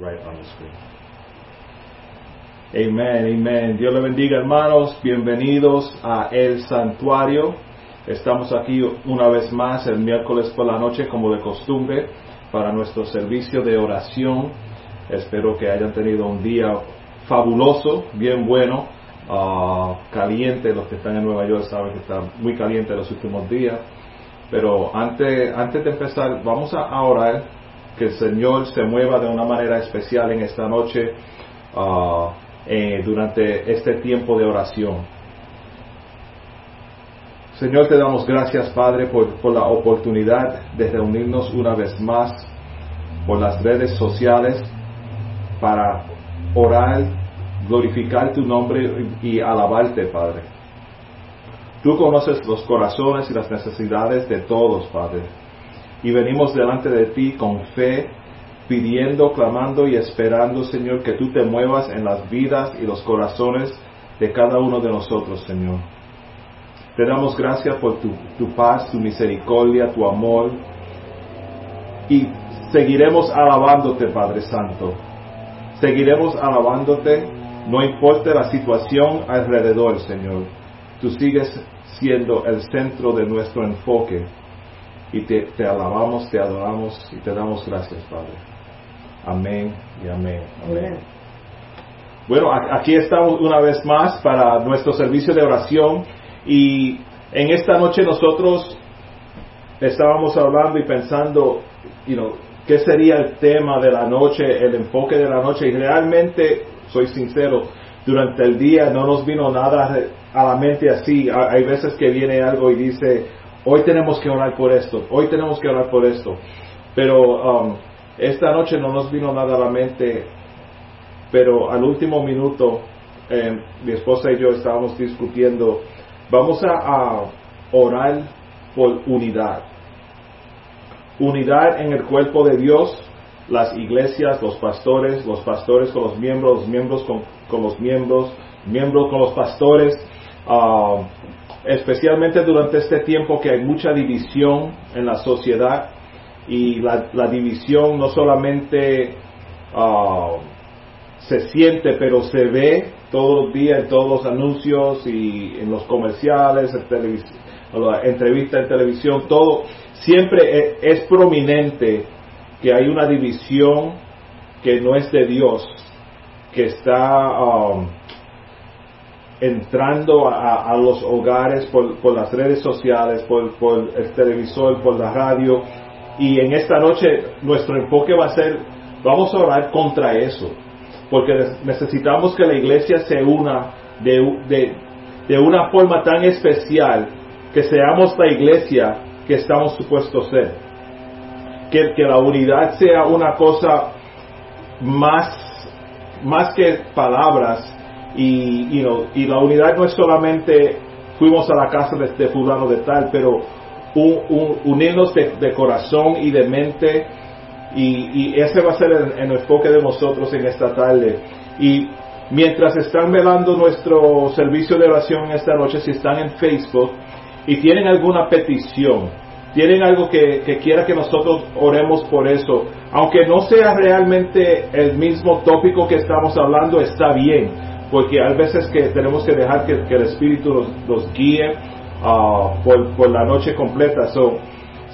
right on the screen. Amen, amen. Dios le bendiga hermanos, bienvenidos a El Santuario. Estamos aquí una vez más el miércoles por la noche como de costumbre para nuestro servicio de oración. Espero que hayan tenido un día fabuloso, bien bueno, ah, caliente. Los que están en Nueva York saben que está muy caliente los últimos días. Pero antes, antes de empezar, vamos a orar que el Señor se mueva de una manera especial en esta noche. Ah, eh, durante este tiempo de oración. Señor, te damos gracias, Padre, por, por, la oportunidad de reunirnos una vez más por las redes sociales para orar, glorificar tu nombre y alabarte, Padre. Tú conoces los corazones y las necesidades de todos, Padre. Y venimos delante de ti con fe pidiendo, clamando y esperando, Señor, que tú te muevas en las vidas y los corazones de cada uno de nosotros, Señor. Te damos gracias por tu, paz, tu misericordia, tu amor. Y seguiremos alabándote, Padre Santo. Seguiremos alabándote, no importa la situación alrededor, Señor. Tú sigues siendo el centro de nuestro enfoque. Y te, te alabamos, te adoramos y te damos gracias, Padre. Amén y amén. amén. Bueno, aquí estamos una vez más para nuestro servicio de oración y en esta noche nosotros estábamos hablando y pensando, you know, qué sería el tema de la noche, el enfoque de la noche y realmente, soy sincero, durante el día no nos vino nada a la mente así. Hay veces que viene algo y dice, hoy tenemos que orar por esto, hoy tenemos que orar por esto. Pero um, esta noche no nos vino nada a la mente, pero al último minuto eh, mi esposa y yo estábamos discutiendo, vamos a, orar por unidad. Unidad en el cuerpo de Dios, las iglesias, los pastores, los pastores con los miembros, los miembros con, los miembros, miembros con los pastores, ah, especialmente durante este tiempo que hay mucha división en la sociedad y la, división no solamente ah, se siente, pero se ve todos los días en todos los anuncios y en los comerciales, en la entrevista en televisión, todo, siempre e, es, prominente que hay una división que no es de Dios, que está um, entrando a, los hogares por, las redes sociales, por, el televisor, por la radio, y en esta noche nuestro enfoque va a ser, vamos a orar contra eso, porque necesitamos que la iglesia se una de, de, una forma tan especial que seamos la iglesia que estamos supuestos ser. Que, que la unidad sea una cosa más, más que palabras y, y la unidad no es solamente fuimos a la casa de, de fulano de tal, pero un, unirnos de, corazón y de mente y, ese va a ser el, enfoque de nosotros en esta tarde. Y mientras están velando nuestro servicio de oración esta noche, si están en Facebook y tienen alguna petición, tienen algo que, que quiera que nosotros oremos por eso, aunque no sea realmente el mismo tópico que estamos hablando, está bien, porque hay veces que tenemos que dejar que, el Espíritu nos, guíe Ah, por, la noche completa. So,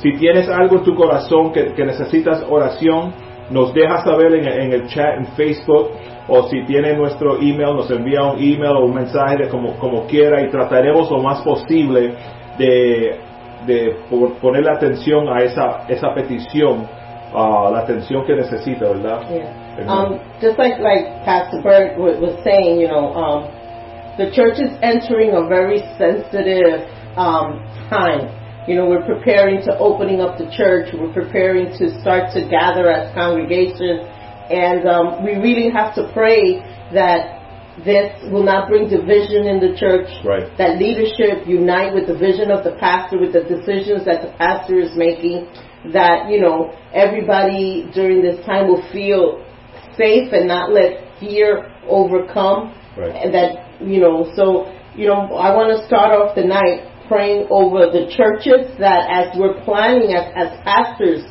si tienes algo en tu corazón que, necesitas oración, nos deja saber en, el chat en Facebook o si tiene nuestro email, nos envía un email o un mensaje de como, como quiera y trataremos lo más posible de, de poner la atención a esa, esa petición, a la atención que necesita, ¿verdad? Um, just like, like Pastor Berg was saying, you know, um, the church is entering a very sensitive um, time. You know, we're preparing to opening up the church. We're preparing to start to gather as congregation. And um, we really have to pray that this will not bring division in the church. Right. That leadership unite with the vision of the pastor, with the decisions that the pastor is making. That, you know, everybody during this time will feel safe and not let fear overcome. Right. And that, you know, so, you know, I want to start off the night praying over the churches that as we're planning as, as pastors,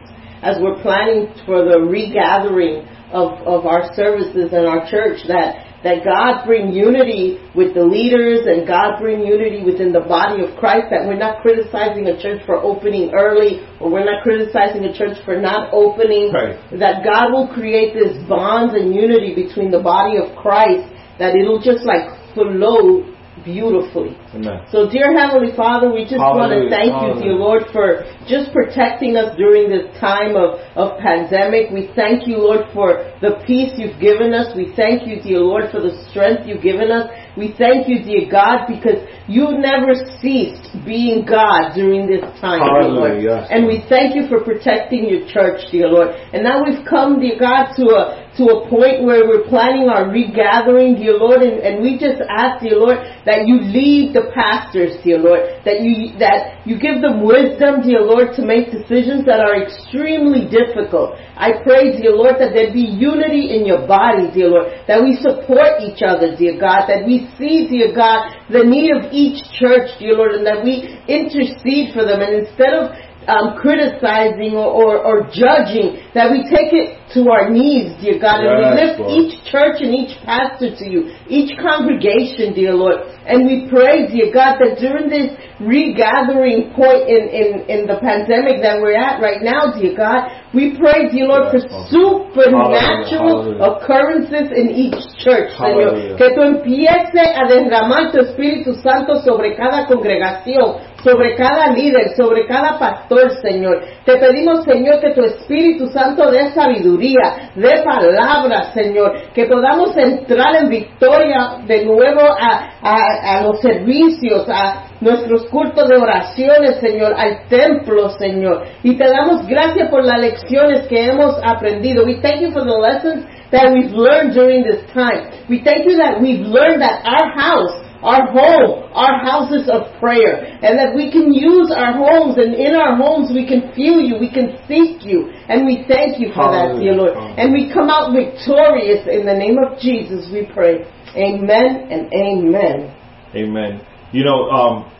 as we're planning for the regathering of, of our services and our church that that God bring unity with the leaders and God bring unity within the body of Christ, that we're not criticizing a church for opening early or we're not criticizing a church for not opening, Right. that God will create this bonds and unity between the body of Christ, that it'll just like flow beautifully. Amen. So, dear Heavenly Father, we just want to Hallelujah. thank you, dear Lord, for just protecting us during this time of, of pandemic. We thank you, Lord, for the peace you've given us. We thank you, dear Lord, for the strength you've given us. We thank you, dear God, because you never ceased being God during this time, dear Lord. And we thank you for protecting your church, dear Lord. And now we've come, dear God, to a to a point where we're planning our regathering, dear Lord, and, and we just ask, dear Lord, that you lead the pastors, dear Lord, that you that you give them wisdom, dear Lord, to make decisions that are extremely difficult. I pray, dear Lord, that there be unity in your body, dear Lord, that we support each other, dear God, that we see, dear God, the need of each church, dear Lord, and that we intercede for them. And instead of um, criticizing or, or, or judging, that we take it to our knees, dear God, and we lift Lord. each church and each pastor to you, each congregation, dear Lord. And we pray, dear God, that during this regathering point in, in, in the pandemic that we're at right now, dear God, we pray, dear Lord, Yes, for supernatural Hallelujah, occurrences in each church, Señor. Que tú empieces a derramar tu Espíritu Santo sobre cada congregación, sobre cada líder, sobre cada pastor, Señor. Te pedimos, Señor, que tu Espíritu Santo dé sabiduría, dé palabras, Señor. Que podamos entrar en victoria de nuevo a, a los servicios, a nuestros cultos de oraciones, Señor, al templo, Señor. Y te damos gracias por las lecciones que hemos aprendido. We thank you for the lessons that we've learned during this time. We thank you that we've learned that our house, our home, our houses of prayer, and that we can use our homes, and in our homes we can feel you, we can seek you, and we thank you for that, dear Lord. Hallelujah. And we come out victorious in the name of Jesus, we pray. Amen and amen. Amen. You know, um,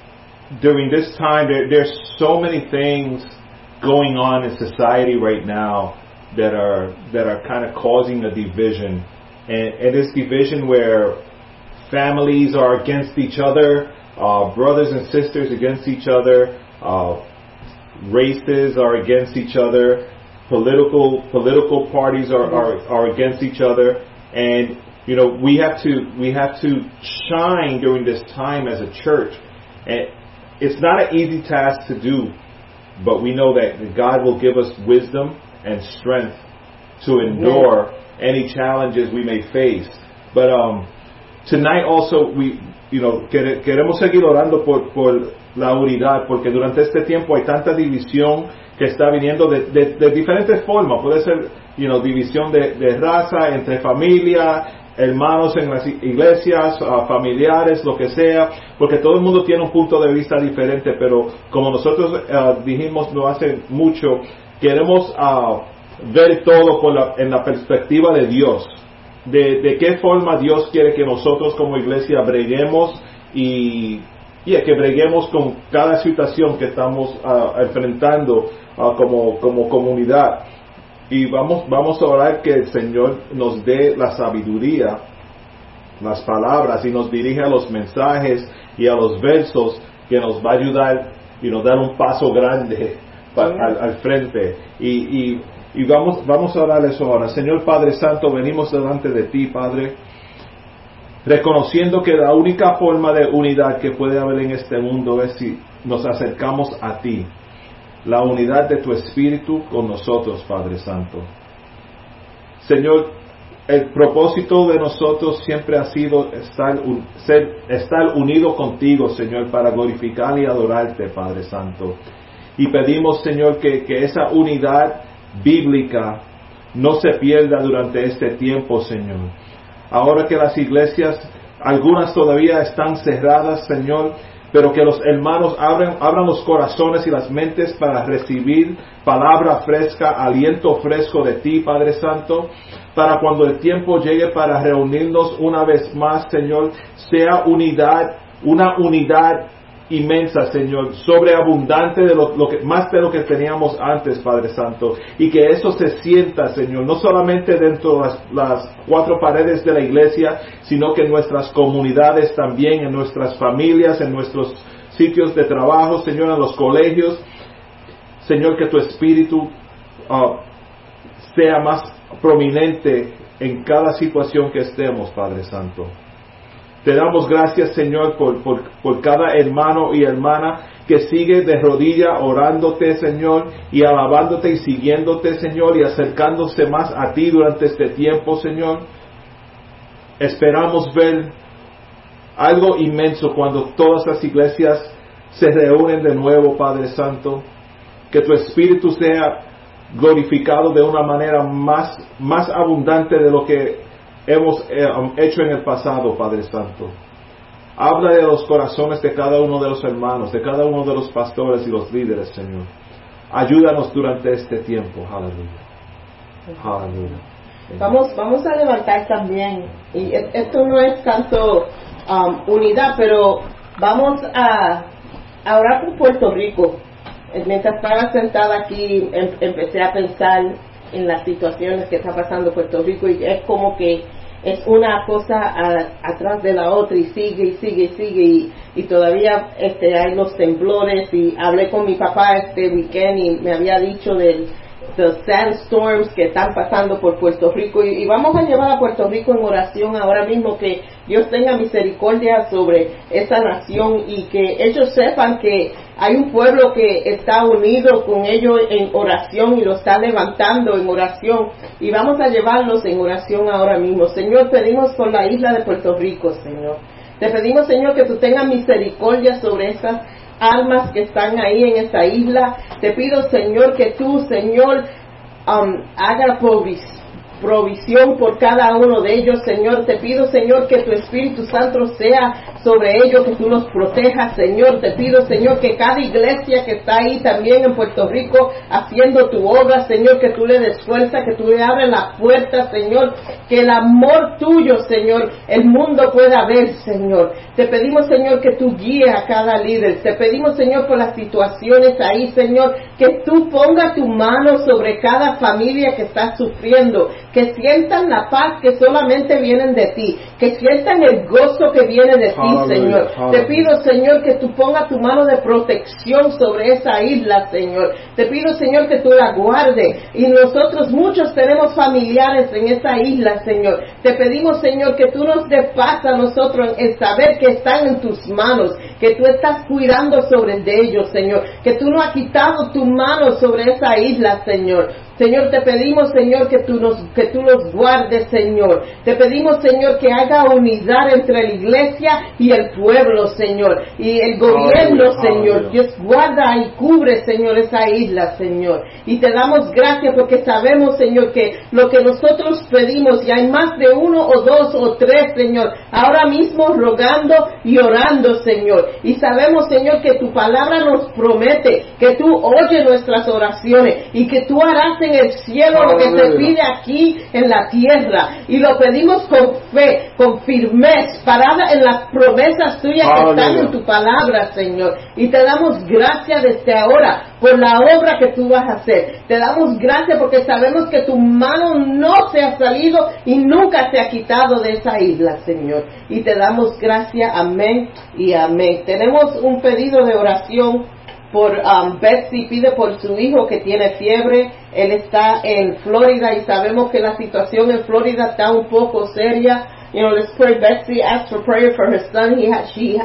during this time, there, there's so many things going on in society right now that are that are kind of causing a division, and, and this division where families are against each other, uh, brothers and sisters against each other, uh, races are against each other, political political parties are, are, are against each other, and you know we have to we have to shine during this time as a church, and it's not an easy task to do, but we know that God will give us wisdom and strength to endure any challenges we may face. But um, tonight also we, you know, quere- queremos seguir orando por, por la unidad, porque durante este tiempo hay tanta división que está viniendo de, de- diferentes formas. Puede ser, you know, división de, de raza, entre familia, hermanos en las iglesias, ah, familiares, lo que sea, porque todo el mundo tiene un punto de vista diferente, pero como nosotros ah, dijimos no hace mucho, queremos ah, ver todo por la- en la perspectiva de Dios de, de qué forma Dios quiere que nosotros como iglesia breguemos y y que breguemos con cada situación que estamos ah, enfrentando ah, como, como comunidad. Y vamos, vamos a orar que el Señor nos dé la sabiduría, las palabras y nos dirige a los mensajes y a los versos que nos va a ayudar y nos dar un paso grande al frente. Y, y, y vamos, vamos a orar eso ahora. Señor Padre Santo, venimos delante de ti, Padre, reconociendo que la única forma de unidad que puede haber en este mundo es si nos acercamos a ti. La unidad de tu Espíritu con nosotros, Padre Santo. Señor, el propósito de nosotros siempre ha sido estar, estar unido contigo, Señor, para glorificar y adorarte, Padre Santo. Y pedimos, Señor, que, que esa unidad bíblica no se pierda durante este tiempo, Señor. Ahora que las iglesias, algunas todavía están cerradas, Señor, pero que los hermanos abran, abran los corazones y las mentes para recibir palabra fresca, aliento fresco de ti, Padre Santo, para cuando el tiempo llegue para reunirnos una vez más, Señor, sea unidad, una unidad inmensa, Señor, sobreabundante de lo, que, más de lo que teníamos antes, Padre Santo, y que eso se sienta, Señor, no solamente dentro de las, las cuatro paredes de la iglesia, sino que en nuestras comunidades también, en nuestras familias, en nuestros sitios de trabajo, Señor, en los colegios. Señor, que tu espíritu ah, sea más prominente en cada situación que estemos, Padre Santo. Te damos gracias, Señor, por, por, cada hermano y hermana que sigue de rodilla orándote, Señor, y alabándote y siguiéndote, Señor, y acercándose más a ti durante este tiempo, Señor. Esperamos ver algo inmenso cuando todas las iglesias se reúnen de nuevo, Padre Santo. Que tu Espíritu sea glorificado de una manera más, más abundante de lo que hemos eh, um, hecho en el pasado, Padre Santo. Habla de los corazones de cada uno de los hermanos, de cada uno de los pastores y los líderes, Señor. Ayúdanos durante este tiempo. Aleluya. Aleluya. Vamos, vamos a levantar también, y esto no es tanto um, unidad, pero vamos a, a orar por Puerto Rico. Mientras estaba sentada aquí, em, empecé a pensar en las situaciones que está pasando Puerto Rico y es como que es una cosa atrás de la otra y sigue y sigue y sigue y, todavía este hay los temblores y hablé con mi papá este weekend y me había dicho del los sandstorms que están pasando por Puerto Rico y, vamos a llevar a Puerto Rico en oración ahora mismo que Dios tenga misericordia sobre esa nación y que ellos sepan que hay un pueblo que está unido con ellos en oración y lo está levantando en oración y vamos a llevarlos en oración ahora mismo. Señor, pedimos por la isla de Puerto Rico, Señor. Te pedimos, Señor, que tú tengas misericordia sobre estas almas que están ahí en esa isla. Te pido, Señor, que tú, Señor, um, haga provisión provisión por cada uno de ellos, Señor. Te pido, Señor, que tu Espíritu Santo sea sobre ellos, que tú los protejas, Señor. Te pido, Señor, que cada iglesia que está ahí también en Puerto Rico haciendo tu obra, Señor, que tú le des fuerza, que tú le abres la puerta, Señor, que el amor tuyo, Señor, el mundo pueda ver, Señor. Te pedimos, Señor, que tú guíes a cada líder. Te pedimos, Señor, por las situaciones ahí, Señor, que tú pongas tu mano sobre cada familia que está sufriendo, que sientan la paz que solamente vienen de ti, que sientan el gozo que viene de ti, Señor. Te pido, Señor, que tú pongas tu mano de protección sobre esa isla, Señor. Te pido, Señor, que tú la guardes. Y nosotros muchos tenemos familiares en esa isla, Señor. Te pedimos, Señor, que tú nos des paz a nosotros en saber que están en tus manos, que tú estás cuidando sobre de ellos, Señor. Que tú no has quitado tu mano sobre esa isla, Señor. Señor, te pedimos, Señor, que tú, nos, que tú los guardes, Señor. Te pedimos, Señor, que haga unidad entre la iglesia y el pueblo, Señor. Y el gobierno, Señor. Dios guarda y cubre, Señor, esa isla, Señor. Y te damos gracias porque sabemos, Señor, que lo que nosotros pedimos, y hay más de uno o dos o tres, Señor, ahora mismo rogando y orando, Señor. Y sabemos, Señor, que tu palabra nos promete que tú oyes nuestras oraciones y que tú harás en el cielo lo que se pide aquí en la tierra. Y lo pedimos con fe, con firmeza, parada en las promesas tuyas que están en tu palabra, Señor. Y te damos gracias desde ahora por la obra que tú vas a hacer. Te damos gracias porque sabemos que tu mano no se ha salido y nunca se ha quitado de esa isla, Señor. Y te damos gracias, amén y amén. Tenemos un pedido de oración por um, Betsy, pide por su hijo que tiene fiebre. Él está en Florida y sabemos que la situación en Florida está un poco seria. You know, let's pray. Betsy asked for prayer for her son. He has, she,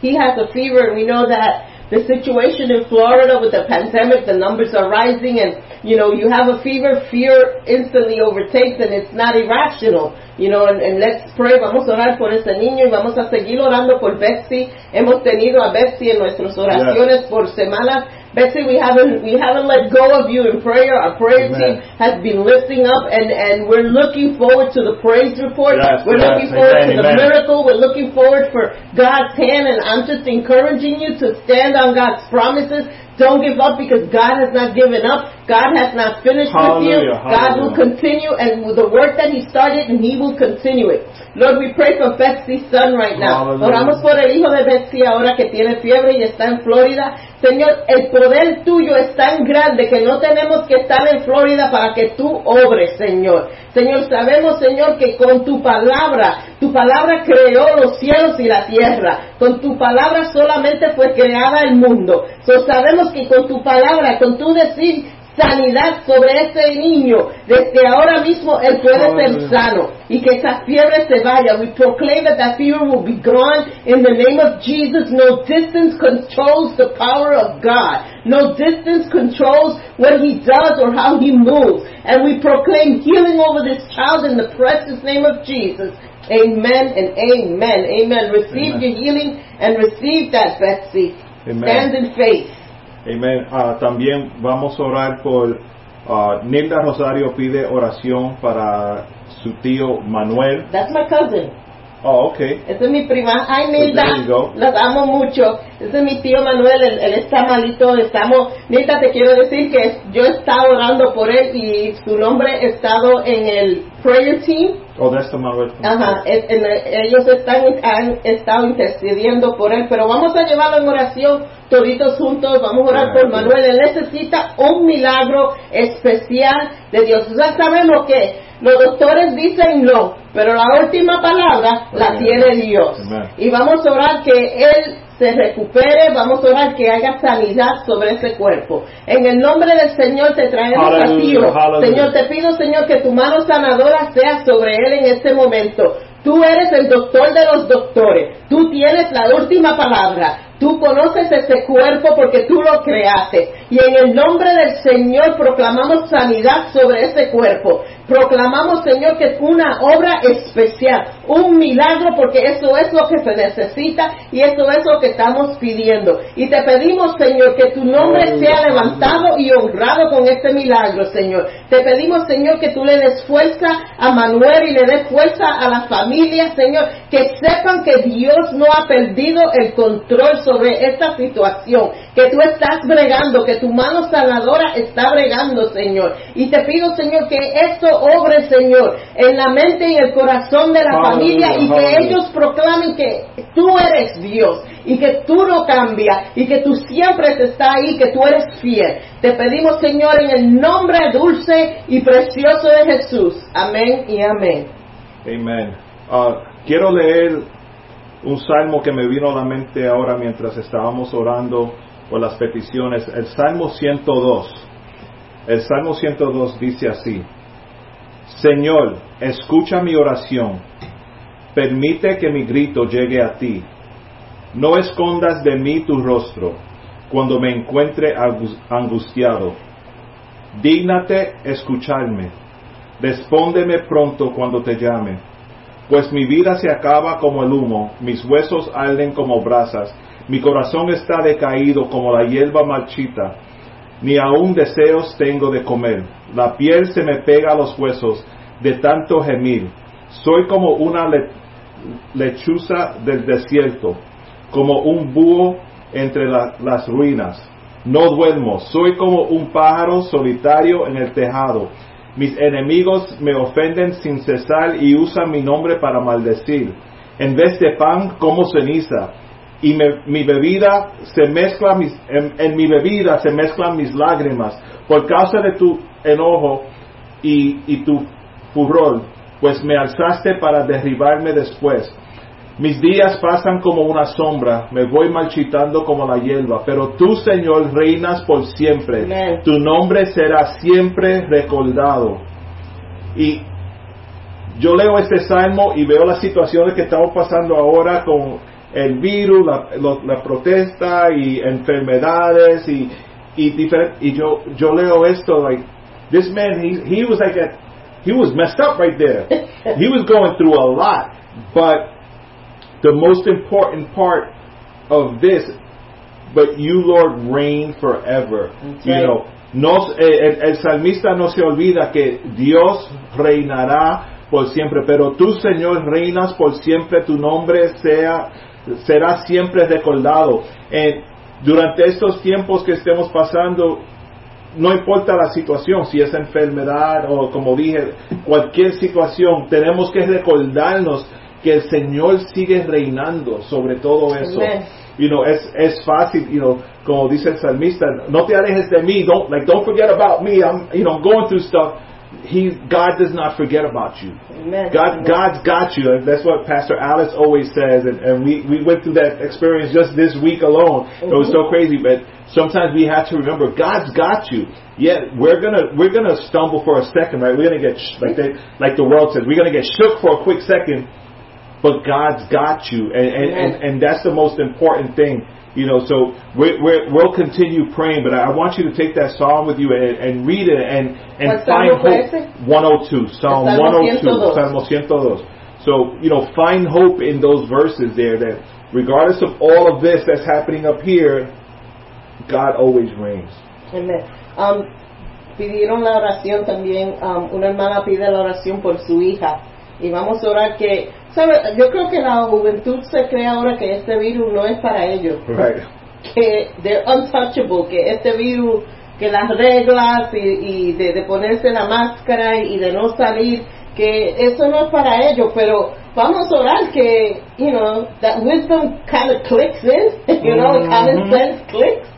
he has a fever, and we know that the situation in Florida with the pandemic, the numbers are rising, and you know, you have a fever, fear instantly overtakes, and it's not irrational. You know, and, and, let's pray, vamos a orar por ese niño y vamos a seguir orando por Betsy. Hemos tenido a Betsy en nuestras oraciones yes. por semanas. Betsy, we haven't we haven't let go of you in prayer. Our prayer Amen. team has been lifting up, and and we're looking forward to the praise report. Yes, we're yes, looking forward Amen. to the miracle. We're looking forward for God's hand, and I'm just encouraging you to stand on God's promises. Don't give up because God has not given up. God has not finished with you. Hallelujah, God will hallelujah. continue and with the work that He started and He will continue it. Lord, we pray for Betsy's son right now. Hallelujah. Oramos por el hijo de Betsy ahora que tiene fiebre y está en Florida. Señor, el poder tuyo es tan grande que no tenemos que estar en Florida para que tú obres, Señor. Señor, sabemos, Señor, que con tu palabra, tu palabra creó los cielos y la tierra. Con tu palabra solamente fue creada el mundo. So, sabemos que con tu palabra, con tu decir sanidad sobre ese niño, desde ahora mismo él puede ser sano y que esa fiebre se vaya. We proclaim that that fever will be gone in the name of Jesus. No distance controls the power of God. No distance controls what he does or how he moves. And we proclaim healing over this child in the precious name of Jesus. Amen and amen. Amen. Receive Amen. your healing and receive that, Betsy. Amen. Stand in faith. Amén. Ah, también vamos a orar por ah, Nilda Rosario pide oración para su tío Manuel. That's my cousin. Oh, okay. Esa es mi prima. Ay, Pues Nilda, there you go. las amo mucho. Ese es mi tío Manuel, él, él está malito. Estamos, Nilda, te quiero decir que yo he estado orando por él y su nombre ha estado en el prayer team. Oh, that's the Manuel. Ajá, en- ellos están, han estado intercediendo por él, pero vamos a llevarlo en oración toditos juntos, vamos a orar por Manuel, él necesita un milagro especial de Dios. Ya sabemos que los doctores dicen no, pero la última palabra la Amen. tiene Dios. Amen. Y vamos a orar que él se recupere, vamos a orar que haya sanidad sobre ese cuerpo. En el nombre del Señor te traemos a ti. Señor, te pido, Señor, que tu mano sanadora sea sobre él en este momento. Tú eres el doctor de los doctores. Tú tienes la última palabra. Tú conoces ese cuerpo porque tú lo creaste. Y en el nombre del Señor proclamamos sanidad sobre ese cuerpo. Proclamamos, Señor, que es una obra especial, un milagro, porque eso es lo que se necesita y eso es lo que estamos pidiendo. Y te pedimos, Señor, que tu nombre sea levantado y honrado con este milagro, Señor. Te pedimos, Señor, que tú le des fuerza a Manuel y le des fuerza a la familia, Señor, que sepan que Dios no ha perdido el control sobre esta situación, que tú estás bregando, que tu mano sanadora está bregando, Señor. Y te pido, Señor, que esto obre, Señor, en la mente y el corazón de la familia y que ellos proclamen que tú eres Dios y que tú no cambias y que tú siempre estás ahí, que tú eres fiel. Te pedimos, Señor, en el nombre dulce y precioso de Jesús. Amén y amén. Amen. Ah, quiero leer un salmo que me vino a la mente ahora mientras estábamos orando por las peticiones. El Salmo 102. El Salmo 102 dice así. Señor, escucha mi oración. Permite que mi grito llegue a ti. No escondas de mí tu rostro cuando me encuentre angus- angustiado. Dígnate escucharme. Respóndeme pronto cuando te llame. Pues mi vida se acaba como el humo, mis huesos arden como brasas, mi corazón está decaído como la hierba marchita, ni aun deseos tengo de comer. La piel se me pega a los huesos de tanto gemir. Soy como una le- lechuza del desierto, como un búho entre la- las ruinas. No duermo, soy como un pájaro solitario en el tejado. Mis enemigos me ofenden sin cesar y usan mi nombre para maldecir. En vez de pan como ceniza y mi bebida se mezcla mis, en, mi bebida se mezclan mis lágrimas por causa de tu enojo y tu furor, pues me alzaste para derribarme después. Mis días pasan como una sombra, me voy marchitando como la hierba, pero tú, Señor, reinas por siempre. Amén. Tu nombre será siempre recordado. Y yo leo este salmo y veo las situaciones que estamos pasando ahora con el virus, la, lo- la protesta y enfermedades y, y, y yo, yo leo esto, like, this man, he, he was like a, he was messed up right there. he was going through a lot, but the most important part of this, but you, Lord, reign forever. You know, no, eh, el, el salmista no se olvida que Dios reinará por siempre, pero tú, Señor, reinas por siempre, tu nombre sea, será siempre recordado. Eh, durante estos tiempos que estemos pasando, no importa la situación, si es enfermedad o como dije, cualquier situación, tenemos que recordarnos que el Señor sigue reinando sobre todo eso. Amen. You know, es, es fácil, you know, como dice el salmista, no te alejes de mí, don't, like, don't forget about me, I'm, you know, going through stuff. He, God does not forget about you. Amen. God, God's got you. And that's what Pastor Alice always says. And, and we, we went through that experience just this week alone. It was so mm-hmm. crazy. But sometimes we have to remember God's got you. Yeah, we're gonna we're gonna stumble for a second, right? We're gonna get sh- like they like the world says. We're gonna get shook for a quick second, but God's got you, and and, and, and that's the most important thing. You know, so we're, we're, we'll continue praying, but I want you to take that psalm with you and, and read it and, and find hope. ese? 102, Psalm Salmo 102, 102. Salmo 102. So, you know, find hope in those verses there that regardless of all of this that's happening up here, God always reigns. Amen. Um, pidieron la oración también, um, una hermana pide la oración por su hija. Y vamos a orar que, ¿sabe? Yo creo que la juventud se cree ahora que este virus no es para ellos. Right. que they're untouchable, que este virus, que las reglas y, y de, de ponerse la máscara y de no salir, que eso no es para ellos, pero vamos a orar que, you know, that wisdom kind of clicks in, you know, common Mhm. sense clicks.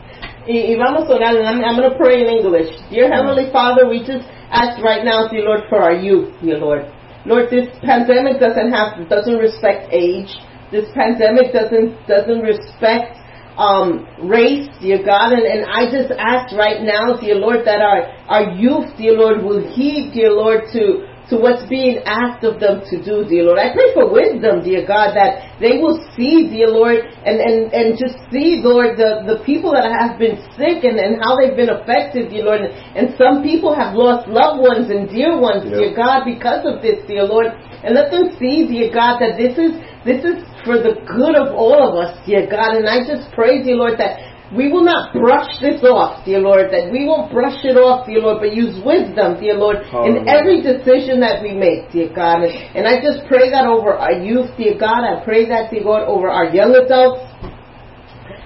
Y, y vamos a orar, and I'm, I'm going to pray in English. Dear Heavenly Father, we just ask right now, dear Lord, for our youth, dear Lord. Lord, this pandemic doesn't have, doesn't respect age. This pandemic doesn't, doesn't respect um, race, dear God, and, and I just ask right now, dear Lord, that our, our youth, dear Lord, will heed, dear Lord, to, to what's being asked of them to do, dear Lord. I pray for wisdom, dear God, that they will see, dear Lord, and, and, and just see, Lord, the, the people that have been sick and, and how they've been affected, dear Lord. And, and some people have lost loved ones and dear ones, Yeah. dear God, because of this, dear Lord. And let them see, dear God, that this is this is for the good of all of us, dear God. And I just pray, dear Lord, that we will not brush this off, dear Lord, that we won't brush it off, dear Lord, but use wisdom, dear Lord, in every decision that we make, dear God. And, and I just pray that over our youth, dear God. I pray that, dear God, over our young adults.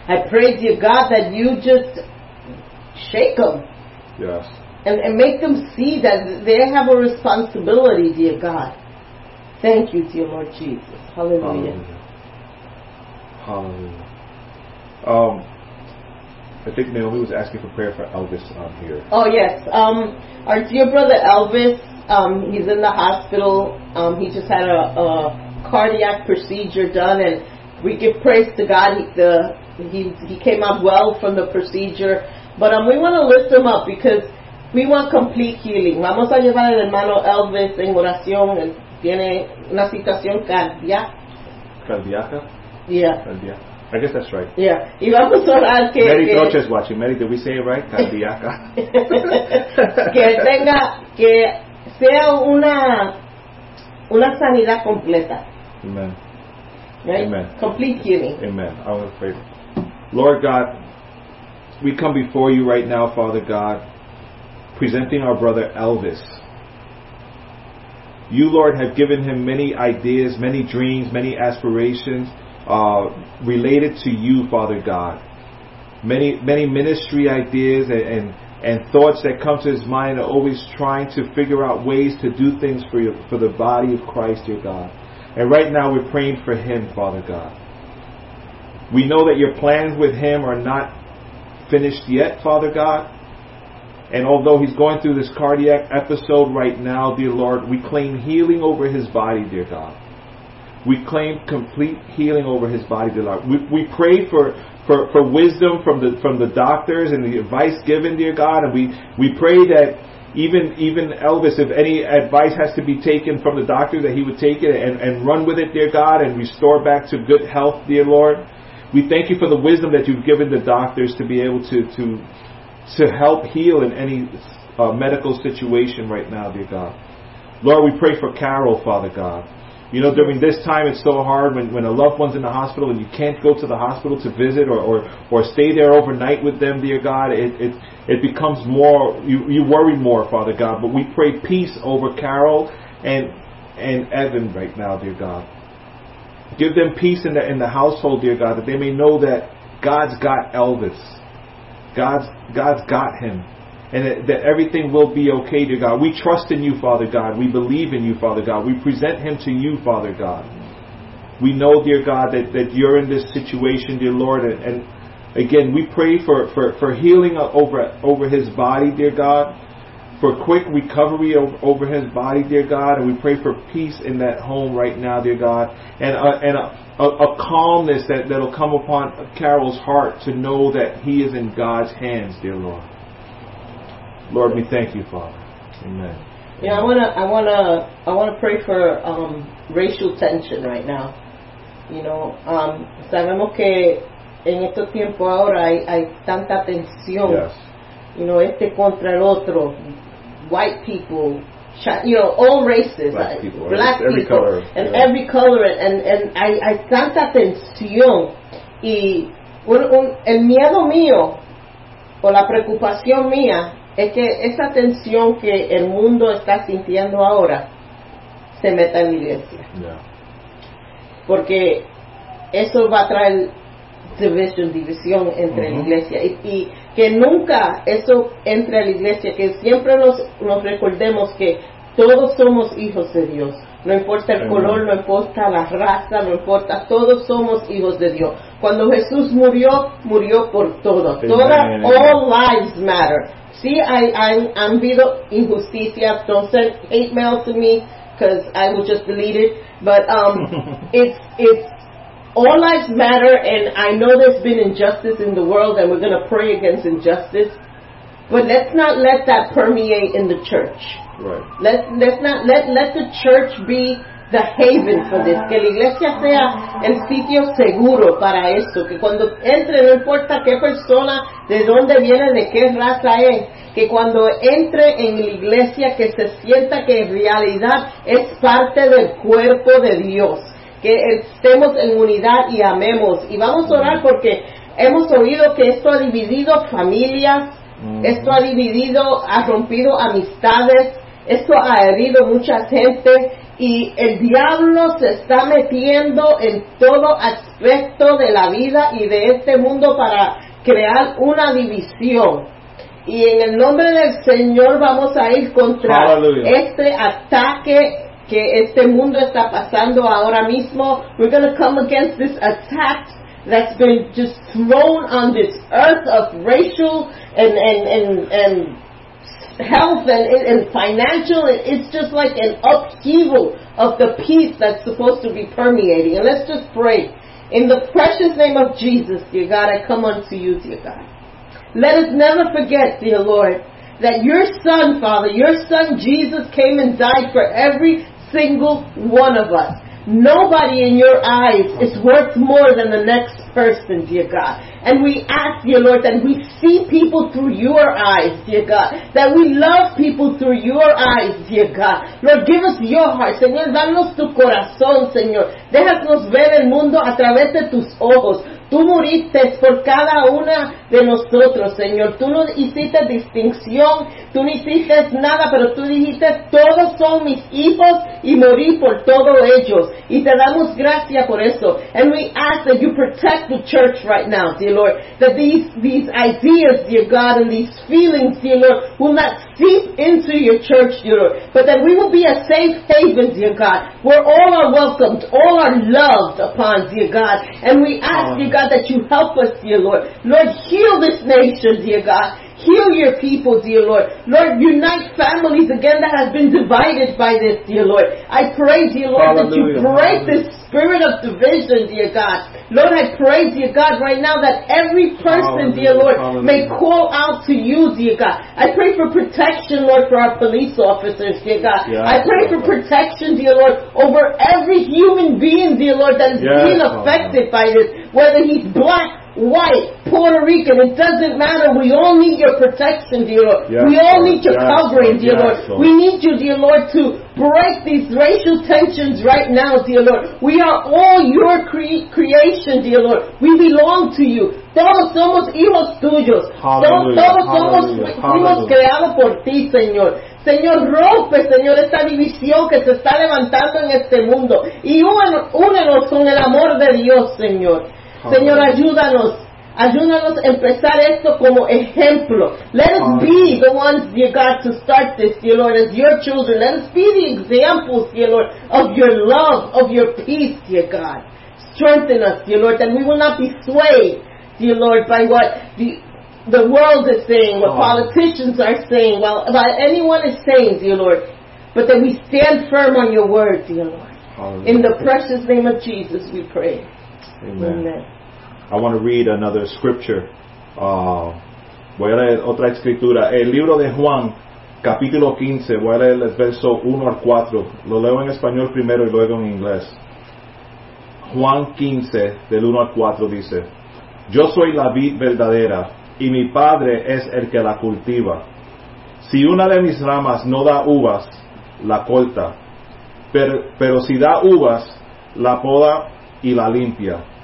I pray, dear God, that you just shake them Yes. and, and make them see that they have a responsibility, dear God. Thank you, dear Lord Jesus. Hallelujah. Hallelujah. Hallelujah. Um, I think Naomi was asking for prayer for Elvis on here. Oh yes, um, our dear brother Elvis, um, he's in the hospital. Um, he just had a, a cardiac procedure done, and we give praise to God. He, the he he came out well from the procedure, but um, we want to lift him up because we want complete healing. Vamos a llevar al hermano Elvis en oración. Él tiene una situación cardíaca. Cardíaca? Yeah. Cardíaca. I guess that's right. Yeah. Y vamos a orar que, Mary que- is watching. Mary, did we say it right? Cardíaca. que tenga, que sea una, una sanidad completa. Amen. Right? Amen. Complete healing. Amen. I want to pray. Lord God, we come before you right now, Father God, presenting our brother Elvis. You, Lord, have given him many ideas, many dreams, many aspirations uh, related to you, Father God. Many, many ministry ideas and, and, and thoughts that come to his mind are always trying to figure out ways to do things for you, for the body of Christ, dear God. And right now we're praying for him, Father God. We know that your plans with him are not finished yet, Father God. And although he's going through this cardiac episode right now, dear Lord, we claim healing over his body, dear God. We claim complete healing over his body, dear Lord. We, we pray for, for, for wisdom from the, from the doctors and the advice given, dear God. And we, we pray that even, even Elvis, if any advice has to be taken from the doctor, that he would take it and, and run with it, dear God, and restore back to good health, dear Lord. We thank you for the wisdom that you've given the doctors to be able to, to, to help heal in any uh, medical situation right now, dear God. Lord, we pray for Carol, Father God. You know, during this time, it's so hard when, when a loved one's in the hospital and you can't go to the hospital to visit or, or, or stay there overnight with them, dear God. It, it, it becomes more, you, you worry more, Father God. But we pray peace over Carol and, and Evan right now, dear God. Give them peace in the, in the household, dear God, that they may know that God's got Elvis. God's, God's got him. And that, everything will be okay, dear God. We trust in you, Father God. We believe in you, Father God. We present him to you, Father God. We know, dear God, that, that you're in this situation, dear Lord, and, and again, we pray for, for, for healing over, over his body, dear God, for quick recovery over, his body, dear God, and we pray for peace in that home right now, dear God, and, uh, and a, a, a calmness that, that'll come upon Carol's heart to know that he is in God's hands, dear Lord. Lord, we thank you, Father. Amen. Yeah, I wanna, I wanna, I wanna pray for um, racial tension right now. You know, um, sabemos que en estos tiempos ahora hay, hay tanta tensión. Yes. You know, este contra el otro, white people, you know, all races, Black people, black every people, color, and yeah. every color, and, and hay, hay tanta tensión y un, un- el miedo mío o la preocupación mía es que esa tensión que el mundo está sintiendo ahora se meta en la iglesia, Yeah. porque eso va a traer division, división entre la iglesia y, y que nunca eso entre a la iglesia, que siempre nos, nos recordemos que todos somos hijos de Dios. No importa el color, no importa la raza, no importa, todos somos hijos de Dios. Cuando Jesús murió, murió por todos. Amén. Toda, all lives matter. Sí, hay, hay, han habido injusticias. Don't send hate mail to me because I will just delete it. But um, it's it's all lives matter, and I know there's been injustice in the world, and we're going to pray against injustice. But let's not let that permeate in the church. Right. Let let's not let let the church be the haven for this. Que la iglesia sea el sitio seguro para esto. Que cuando entre, no importa qué persona, de dónde viene, de qué raza es. Que cuando entre en la iglesia, que se sienta que en realidad es parte del cuerpo de Dios. Que estemos en unidad y amemos. Y vamos a orar porque hemos oído que esto ha dividido familias, Ujú. esto ha dividido, ha rompido amistades, esto ha herido mucha gente y el diablo se está metiendo en todo aspecto de la vida y de este mundo para crear una división. Y en el nombre del Señor vamos a ir contra Hallelujah. este ataque que este mundo está pasando ahora mismo. We're going to come against this attack that's been just thrown on this earth of racial and and and, and health and, and financial. It's just like an upheaval of the peace that's supposed to be permeating. And let's just pray. In the precious name of Jesus, dear God, I come unto you, dear God. Let us never forget, dear Lord, that your Son, Father, your Son Jesus came and died for every single one of us. Nobody in your eyes is worth more than the next person, dear God. And we ask, dear Lord, that we see people through your eyes, dear God. That we love people through your eyes, dear God. Lord, give us your heart, Señor. Danos tu corazón, Señor. Déjanos ver el mundo a través de tus ojos. Tú moriste por cada una de nosotros, Señor. Tú no hiciste distinción, tú no hiciste nada, pero tú dijiste, todos son mis hijos y morí por todos ellos. Y te damos gracias por eso. And we ask that you protect the church right now, dear Lord. That these, these ideas, dear God, and these feelings, dear Lord, will not seep into your church, dear Lord. But that we will be a safe haven, dear God, where all are welcomed, all are loved upon, dear God. And we ask, dear God, that you help us, dear Lord. Lord, heal this nation, dear God. Heal your people, dear Lord. Lord, unite families again that have been divided by this, dear Lord. I pray, dear Lord, that you Hallelujah. break this spirit of division, dear God. Lord, I pray, dear God, right now that every person, dear Lord, Hallelujah. may call out to you, dear God. I pray for protection, Lord, for our police officers, dear God. Yes, I pray for protection, dear Lord, over every human being, dear Lord, that is Yes, being Lord. affected by this, whether he's black, white, Puerto Rican, it doesn't matter. We all need your protection, dear Lord. Yes, we all need your Yes, covering, dear Yes, Lord. Lord. We need you, dear Lord, to break these racial tensions right now, dear Lord. We are all your cre- creation, dear Lord. We belong to you. Todos somos hijos tuyos. Todos, Hallelujah. todos somos, fuimos creados por ti, Señor. Señor, rompe, Señor, esta división que se está levantando en este mundo. Y únenos con el amor de Dios, Señor. Señor, ayúdanos Ayúdanos a empezar esto como ejemplo. Let us be the ones, dear God, to start this, dear Lord, as your children. Let us be the examples, dear Lord, of your love, of your peace, dear God. Strengthen us, dear Lord, that we will not be swayed, dear Lord, by what the, the world is saying, what politicians are saying, well, what anyone is saying, dear Lord, but that we stand firm on your word, dear Lord. In the precious name of Jesus, we pray. Amen. Amen. I want to read another scripture. Uh, voy a leer otra escritura. El libro de Juan, capítulo 15, voy a leer el verso 1 al 4. Lo leo en español primero y luego en inglés. Juan 15, del 1 al 4 dice, Yo soy la vid verdadera y mi Padre es el que la cultiva. Si una de mis ramas no da uvas, la corta, pero, pero si da uvas, la poda y la limpia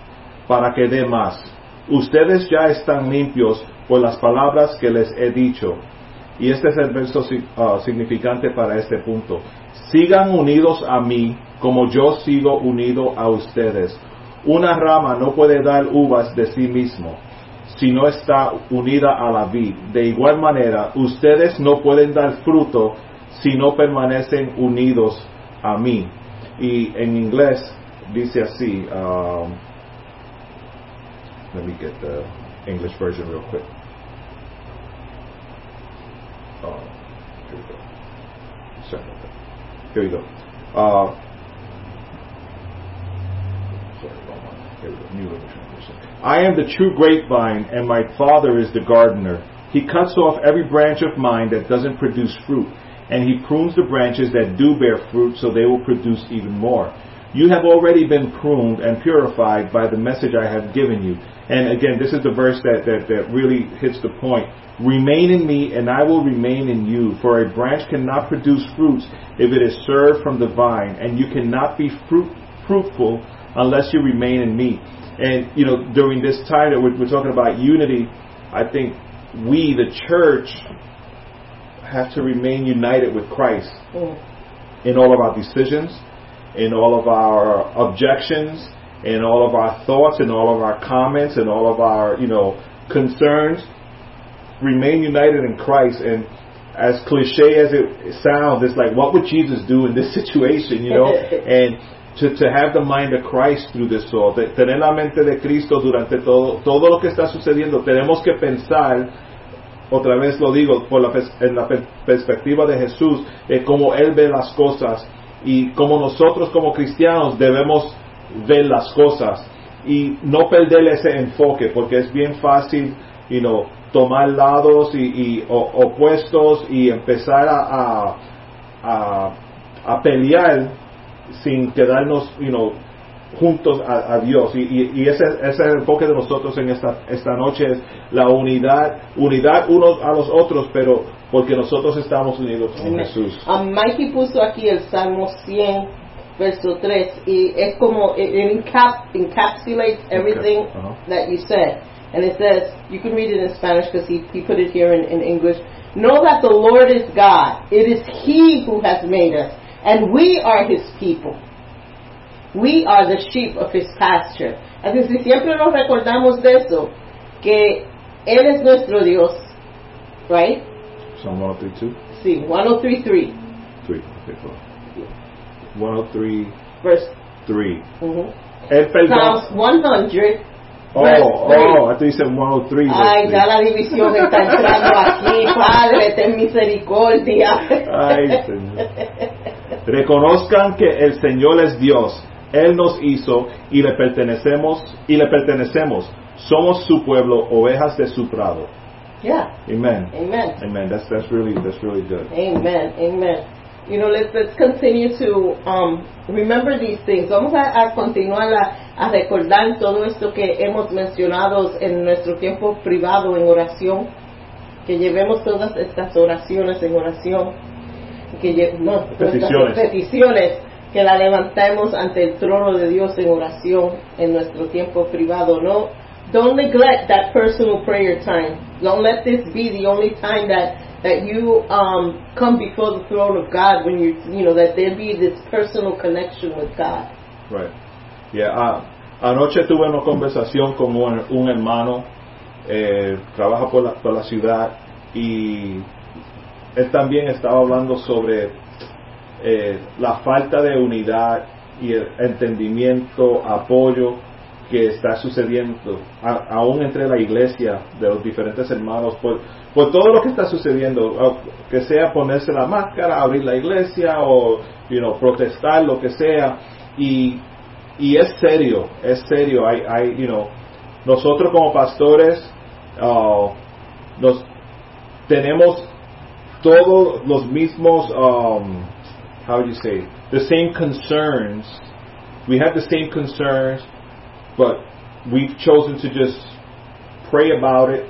para que dé más. Ustedes ya están limpios por las palabras que les he dicho. Y este es el verso uh, significante para este punto. Sigan unidos a mí como yo sigo unido a ustedes. Una rama no puede dar uvas de sí mismo si no está unida a la vid. De igual manera, ustedes no pueden dar fruto si no permanecen unidos a mí. Y en inglés dice así, um, let me get the English version real quick. Oh, here we go. Sorry about that. Here we go. Uh. New. I am the true grapevine, and my Father is the gardener. He cuts off every branch of mine that doesn't produce fruit, and he prunes the branches that do bear fruit so they will produce even more. You have already been pruned and purified by the message I have given you. And again, this is the verse that, that, that really hits the point. Remain in me, and I will remain in you. For a branch cannot produce fruits if it is served from the vine, and you cannot be fruit, fruitful unless you remain in me. And, you know, during this time that we're, we're talking about unity, I think we, the church, have to remain united with Christ mm. in all of our decisions, in all of our objections, in all of our thoughts, in all of our comments, and all of our, you know, concerns. Remain united in Christ. And as cliche as it sounds, it's like, what would Jesus do in this situation, you know? and to, to have the mind of Christ through this all, de, tener la mente de Cristo durante todo, todo lo que está sucediendo. Tenemos que pensar otra vez lo digo, por la, en la perspectiva de Jesús, eh, como Él ve las cosas y como nosotros como cristianos debemos ver las cosas y no perder ese enfoque porque es bien fácil you know, tomar lados y, opuestos y empezar a, a, a, pelear sin quedarnos you know, juntos a, Dios. Y, y, ese, ese, es el enfoque de nosotros en esta, esta noche, es la unidad, unidad unos a los otros, pero porque nosotros estamos unidos con Jesús. Um, Mikey puso aquí el Salmo 100, verso 3, y es como, it, encap, encapsulates everything okay. uh -huh. that you said. And it says, you can read it in Spanish because he, he put it here in, in English. Know that the Lord is God. It is He who has made us, and we are His people. We are the sheep of His pasture. Así que siempre nos recordamos de eso, que Él es nuestro Dios, right? Psalm 1032? Sí, 1033. 3, okay, cool. 103, verse 3. Mm-hmm. El Psalms 100. Oh, oh, I thought you said 103. Ay, ya la división está entrando aquí, Padre, ten misericordia. Ay, Señor. Reconozcan que el Señor es Dios. Él nos hizo y le pertenecemos y le pertenecemos. Somos su pueblo, ovejas de su prado. Yeah. Amen. Amen. Amen. That's that's really that's really good. Amen. Amen. You know, let's let's continue to um, remember these things. Vamos a, a continuar a, a, recordar todo esto que hemos mencionado en nuestro tiempo privado en oración. Que llevemos todas estas oraciones en oración. Que no, peticiones. peticiones que la levantemos ante el trono de Dios en oración en nuestro tiempo privado. No, don't neglect that personal prayer time. Don't let this be the only time that that you um, come before the throne of God when you you know that there be this personal connection with God. Right. Yeah. Uh, anoche tuve una conversación con un, un hermano eh, trabaja por la, por la ciudad y él también estaba hablando sobre eh, la falta de unidad y el entendimiento, apoyo que está sucediendo aún entre la iglesia de los diferentes hermanos por, por todo lo que está sucediendo, que sea ponerse la máscara, abrir la iglesia o you know, protestar, lo que sea. Y, y es serio, es serio. Hay, hay, you know, nosotros como pastores uh, nos, tenemos todos los mismos, um, how would you say, the same concerns. We have the same concerns, but we've chosen to just pray about it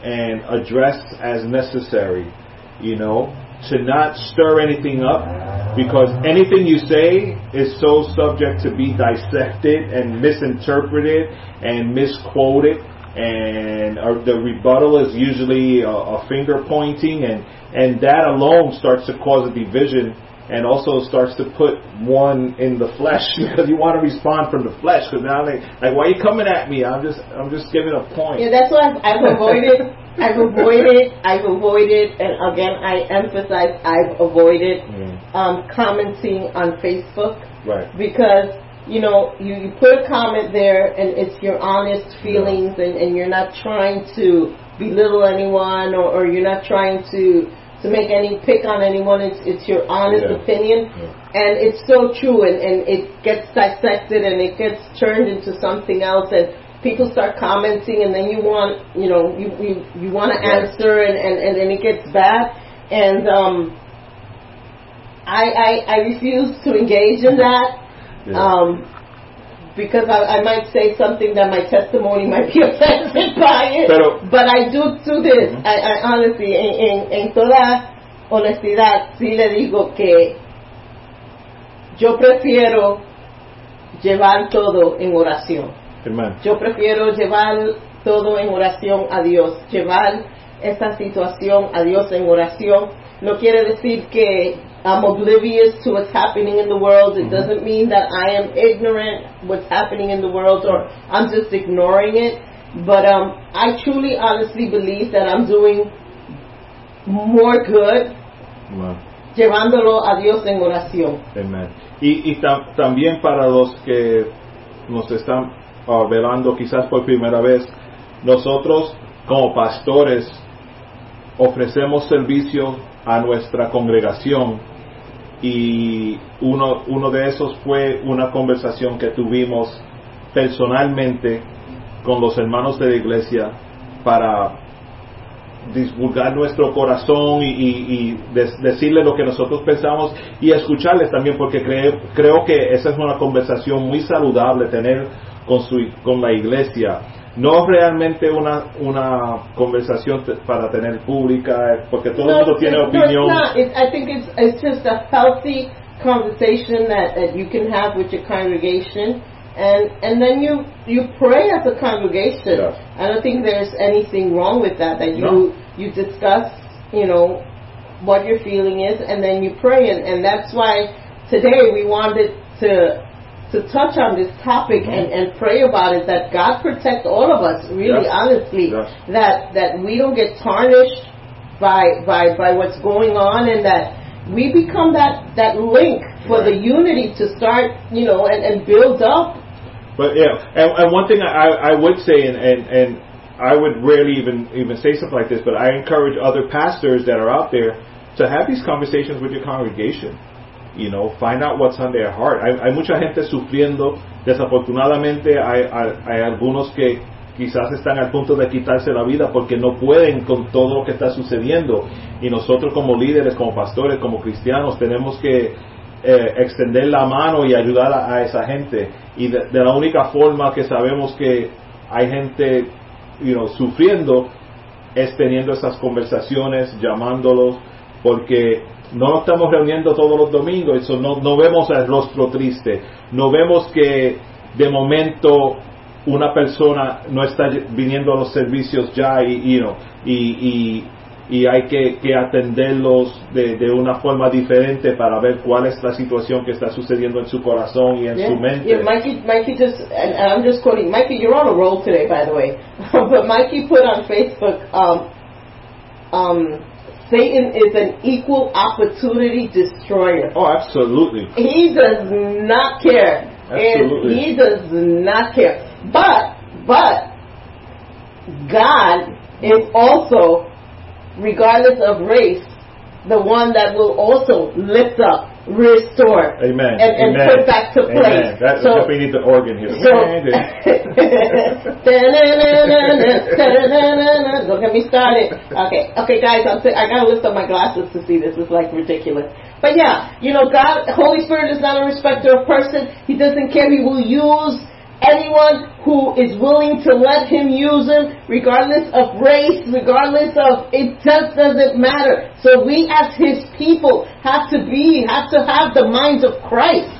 and address as necessary, you know, to not stir anything up because anything you say is so subject to be dissected and misinterpreted and misquoted and uh, the rebuttal is usually a, a finger pointing and and that alone starts to cause a division and also starts to put one in the flesh because you want to respond from the flesh because now they like why are you coming at me i'm just i'm just giving a point yeah that's why i've, I've avoided i've avoided i've avoided and again i emphasize i've avoided mm. um, commenting on facebook right because you know you, you put a comment there and it's your honest feelings yeah. and, and you're not trying to belittle anyone or, or you're not trying to to make any pick on anyone. It's it's your honest yeah. opinion, yeah. and it's so true. And and it gets dissected and it gets turned into something else. And people start commenting, and then you want you know you you, you want to yeah. answer, and, and and then it gets bad. And um, I I I refuse to engage in that. Um, because I, I might say something that my testimony might be offended by it. Pero, but I do do this. Uh -huh. I, I honestly, en, en, en toda honestidad, sí le digo que yo prefiero llevar todo en oración. Amen. Yo prefiero llevar todo en oración a Dios, llevar esta situación a Dios en oración. No quiere decir que I'm oblivious to what's happening in the world. It mm-hmm. doesn't mean that I am ignorant what's happening in the world or I'm just ignoring it. But um, I truly, honestly believe that I'm doing more good wow. llevándolo a Dios en oración. Amen. Y, y tam, también para los que nos están uh, velando quizás por primera vez, nosotros como pastores ofrecemos servicio a nuestra congregación y uno, uno de esos fue una conversación que tuvimos personalmente con los hermanos de la iglesia para divulgar nuestro corazón y, y, decirle lo que nosotros pensamos y escucharles también porque creo, creo que esa es una conversación muy saludable tener con, su, con la iglesia no realmente una una conversación para tener pública eh, porque todo el mundo tiene opinión. no, I think it's it's just a healthy conversation that, that you can have with your congregation. And and then you you pray as a congregation. Yes. I don't think there's anything wrong with that that you no. you discuss you know what your feeling is and then you pray. And, and that's why today we wanted to to touch on this topic mm-hmm. and, and pray about it that God protect all of us, really yes. honestly, yes. that that we don't get tarnished by by by what's going on and that we become that that link for right. the unity to start, you know, and, and build up. But yeah, and, and one thing I, I would say, and, and, and I would rarely even even say something like this, but I encourage other pastors that are out there to have these conversations with your congregation you know, find out what's on their heart. Hay, hay mucha gente sufriendo, desafortunadamente hay, algunos que quizás están al punto de quitarse la vida porque no pueden con todo lo que está sucediendo. Y nosotros como líderes, como pastores, como cristianos tenemos que eh, extender la mano y ayudar a, a esa gente. Y de, de, la única forma que sabemos que hay gente you know, sufriendo es teniendo esas conversaciones, llamándolos, porque no nos estamos reuniendo todos los domingos, eso no, no vemos el rostro triste, no vemos que de momento una persona no está viniendo a los servicios ya y, y, y, y hay que, que atenderlos de, de, una forma diferente para ver cuál es la situación que está sucediendo en su corazón y en Yeah. su mente. Yeah, Mikey, Mikey just, and, and I'm just quoting, Mikey, you're on a roll today, by the way. but Mikey put on Facebook, um, um, Satan is an equal opportunity destroyer. Oh, absolutely. He does not care. Absolutely. And he does not care. But, but, God is also, regardless of race, the one that will also lift up, restore, Amen. and, and Amen. put back to place. Amen. That, so, we need the organ here. so, don't get me started. Okay, okay, guys, I'm, I gotta lift up my glasses to see this. It's like ridiculous. But yeah, you know, God, Holy Spirit is not a respecter of person. He doesn't care. He will use anyone who is willing to let Him use him, regardless of race, regardless of, it just doesn't matter. So we as His people have to be, have to have the minds of Christ.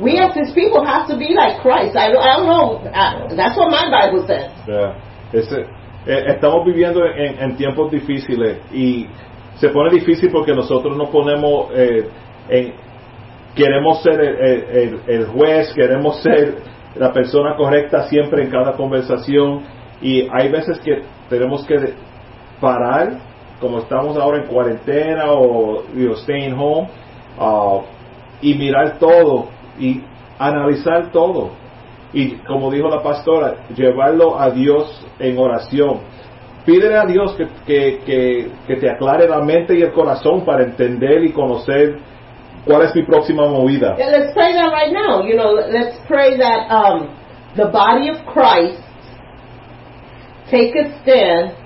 We as His people have to be like Christ. I don't, I don't know. Uh, that's what my Bible says. Yeah. Ese- eh, estamos viviendo en, en tiempos difíciles y se pone difícil porque nosotros nos ponemos eh, en queremos ser el, el- el- el juez, queremos ser la persona correcta siempre en cada conversación y hay veces que tenemos que parar como estamos ahora en cuarentena o you know, staying home uh, y mirar todo y analizar todo y como dijo la pastora, llevarlo a Dios en oración. Pídele a Dios que, que, que, que te aclare la mente y el corazón para entender y conocer cuál es mi próxima movida. Yeah, let's pray that right now. You know, let's pray that um, the body of Christ take a stand,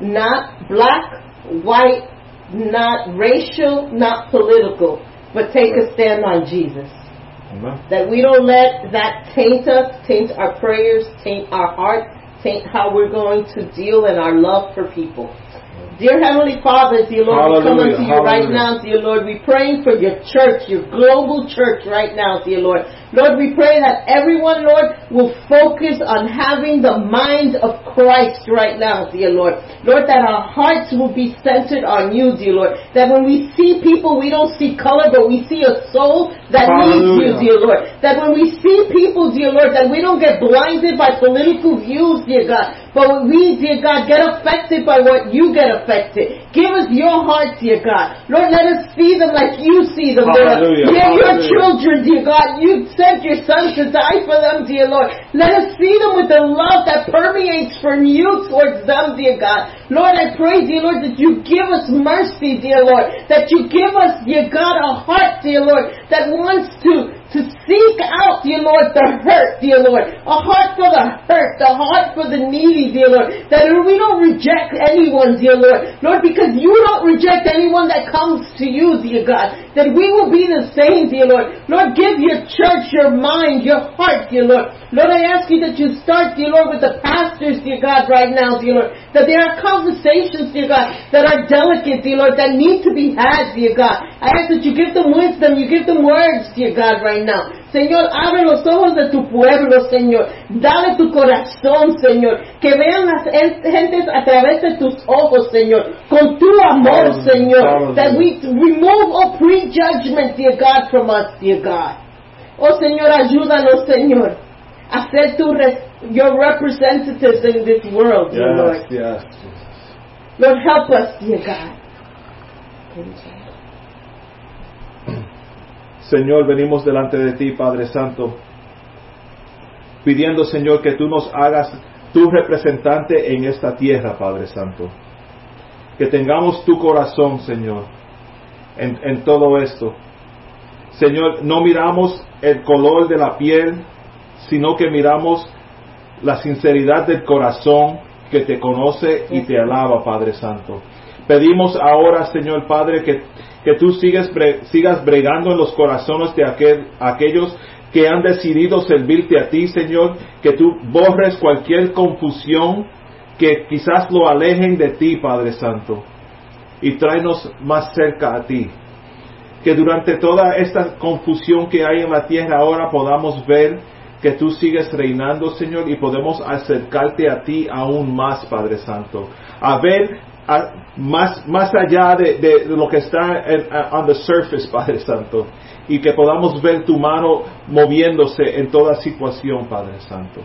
not black, white, not racial, not political, but take a stand on Jesus. Amen. That we don't let that taint us, taint our prayers, taint our heart, taint how we're going to deal in our love for people. Dear Heavenly Father, dear Lord, we come Hallelujah, unto you right now, dear Lord. We're praying for your church, your global church right now, dear Lord. Lord, we pray that everyone, Lord, will focus on having the mind of Christ right now, dear Lord. Lord, that our hearts will be centered on you, dear Lord. That when we see people, we don't see color, but we see a soul that needs you, dear Lord. That when we see people, dear Lord, that we don't get blinded by political views, dear God. But when we, dear God, get affected by what you get affected. Give us your heart, dear God. Lord, let us see them like you see them, dear Lord. Hallelujah, your children, dear God. You sent your son to die for them, dear Lord. Let us see them with the love that permeates from you towards them, dear God. Lord, I pray, dear Lord, that you give us mercy, dear Lord. That you give us, dear God, a heart, dear Lord, that wants to, to seek out, dear Lord, the hurt, dear Lord. A heart for the hurt, the heart for the needy, dear Lord. That we don't reject anyone, dear Lord. Lord, because you don't reject anyone that comes to you, dear God. That we will be the same, dear Lord. Lord, give your church your mind, your heart, dear Lord. Lord, I ask you that you start, dear Lord, with the pastors, dear God, right now, dear Lord. That there are conversations, dear God, that are delicate, dear Lord, that need to be had, dear God. I ask that you give them wisdom, you give them words, dear God, right now. Señor, abre los ojos de tu pueblo, Señor. Dale tu corazón, Señor. Que vean las en- gentes a través de tus ojos, Señor. Con tu amor, Hallelujah. Señor. Hallelujah. That we remove all prejudgment, dear God, from us, dear God. Oh, Señor, ayúdanos, Señor. A ser tu res- your representatives in this world, dear Lord. Yes, yes. Lord, help us, dear God. Señor, venimos delante de ti, Padre Santo, pidiendo, Señor, que tú nos hagas tu representante en esta tierra, Padre Santo. Que tengamos tu corazón, Señor, en, en todo esto. Señor, no miramos el color de la piel, sino que miramos la sinceridad del corazón que te conoce y te alaba, Padre Santo. Pedimos ahora, Señor Padre, que, que tú sigas, bre- sigas bregando en los corazones de aquel- aquellos que han decidido servirte a ti, Señor, que tú borres cualquier confusión que quizás lo alejen de ti, Padre Santo, y tráenos más cerca a ti. Que durante toda esta confusión que hay en la tierra ahora podamos ver que tú sigues reinando, Señor, y podemos acercarte a ti aún más, Padre Santo. A ver más, más allá de, de lo que está en, on the surface, Padre Santo, y que podamos ver tu mano moviéndose en toda situación, Padre Santo.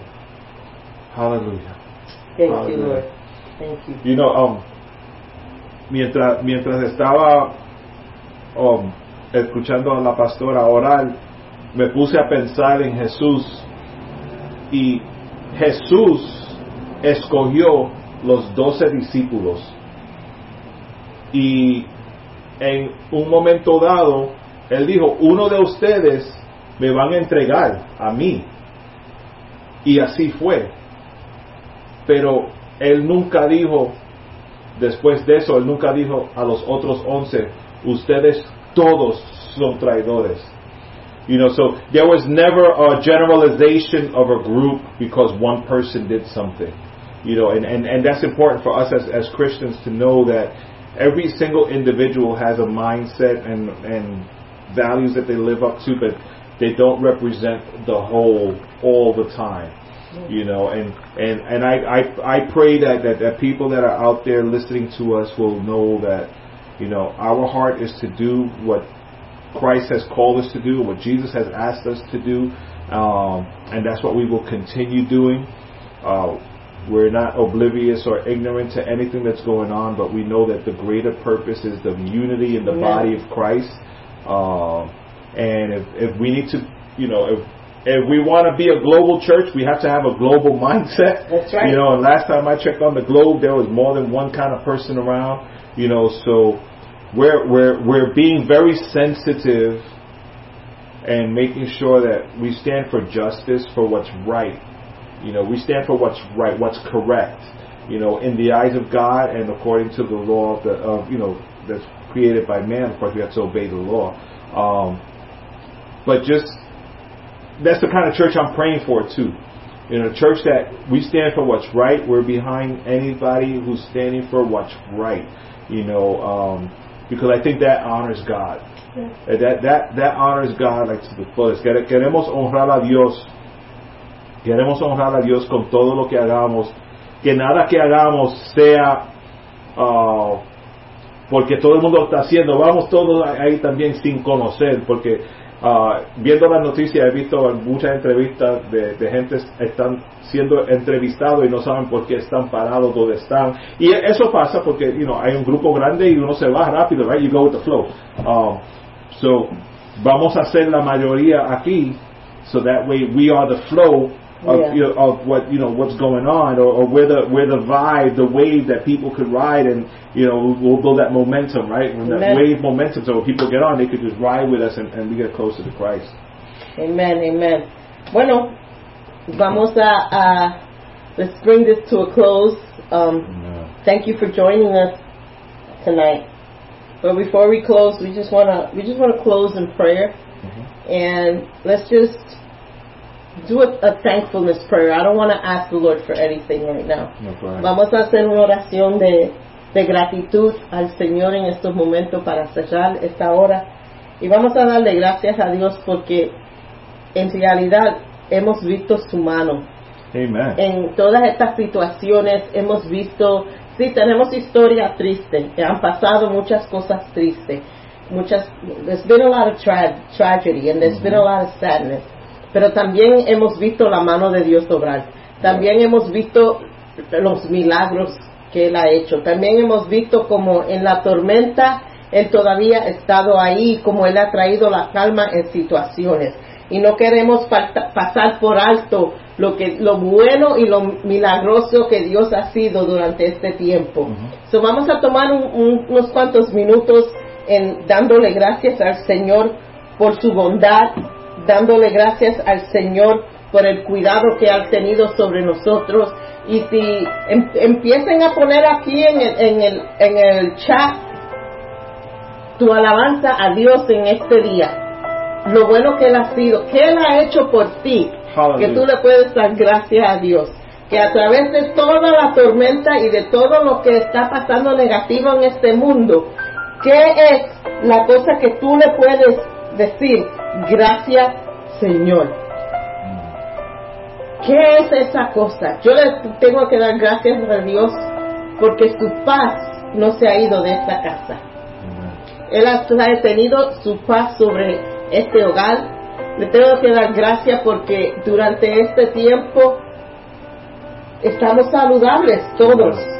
Aleluya. Thank you. Lord. Thank you. You know, um, mientras, mientras estaba um, escuchando a la pastora orar, me puse a pensar en Jesús y Jesús escogió los doce discípulos y en un momento dado él dijo uno de ustedes me van a entregar a mí y así fue. Pero él nunca dijo después de eso él nunca dijo a los otros once ustedes todos son traidores you know, so there was never a generalization of a group because one person did something. You know, and, and, and that's important for us as, as Christians to know that every single individual has a mindset and, and values that they live up to, but they don't represent the whole all the time. You know, and, and, and I, I, I pray that, that, that people that are out there listening to us will know that, you know, our heart is to do what Christ has called us to do, what Jesus has asked us to do, um, and that's what we will continue doing. Uh, we're not oblivious or ignorant to anything that's going on, but we know that the greater purpose is the unity in the Amen. body of Christ. Um, and if, if we need to, you know, if if we want to be a global church, we have to have a global mindset. That's right. You know, and last time I checked on the globe, there was more than one kind of person around. You know, so we're we're we're being very sensitive and making sure that we stand for justice, for what's right. You know, we stand for what's right, what's correct. You know, in the eyes of God and according to the law of the of you know that's created by man. Of course, we have to obey the law. Um, but just that's the kind of church I'm praying for too. You know, a church that we stand for what's right. We're behind anybody who's standing for what's right. You know, um, because I think that honors God. Uh, That that that honors God like to the fullest. Queremos honrar a Dios. Queremos honrar a Dios con todo lo que hagamos. Que nada que hagamos sea ah, porque todo el mundo está haciendo. Vamos todos ahí también sin conocer, porque ah, viendo las noticias he visto muchas entrevistas de, de gente están siendo entrevistados y no saben por qué están parados donde están. Y eso pasa porque you know, hay un grupo grande y uno se va rápido, right? You go with the flow. Um, so vamos a hacer la mayoría aquí, so that way we are the flow of, Yeah. you know, of what you know what's going on, or, or where the where the vibe, the wave that people could ride, and you know we'll build that momentum, right? When that wave momentum, so when people get on, they could just ride with us, and, and we get closer to Christ. Amen, amen. Bueno, vamos a, a let's bring this to a close. Um, thank you for joining us tonight. But before we close, we just wanna we just wanna close in prayer, and let's just do a, a thankfulness prayer. I don't want to ask the Lord for anything right now. No. Vamos a hacer una oración de, de gratitud al Señor en estos momentos para cerrar esta hora. Y vamos a darle gracias a Dios porque en realidad hemos visto su mano. Amen. En todas estas situaciones hemos visto, sí, tenemos historia triste, han pasado muchas cosas tristes. Muchas, there's been a lot of tra- tragedy and there's been a lot of sadness. Pero también hemos visto la mano de Dios obrar. También hemos visto los milagros que Él ha hecho. También hemos visto como en la tormenta Él todavía ha estado ahí, como Él ha traído la calma en situaciones. Y no queremos pasar por alto lo que lo bueno y lo milagroso que Dios ha sido durante este tiempo. So, vamos a tomar un- un- unos cuantos minutos en dándole gracias al Señor por su bondad, dándole gracias al Señor por el cuidado que ha tenido sobre nosotros. Y si em- empiecen a poner aquí en el, en el, en el chat tu alabanza a Dios en este día, lo bueno que Él ha sido, que Él ha hecho por ti, Hallelujah. que tú le puedes dar gracias a Dios. Que a través de toda la tormenta y de todo lo que está pasando negativo en este mundo, ¿qué es la cosa que tú le puedes decir? Gracias, Señor. ¿Qué es esa cosa? Yo le tengo que dar gracias a Dios porque su paz no se ha ido de esta casa. Él ha tenido su paz sobre este hogar. Le tengo que dar gracias porque durante este tiempo estamos saludables todos.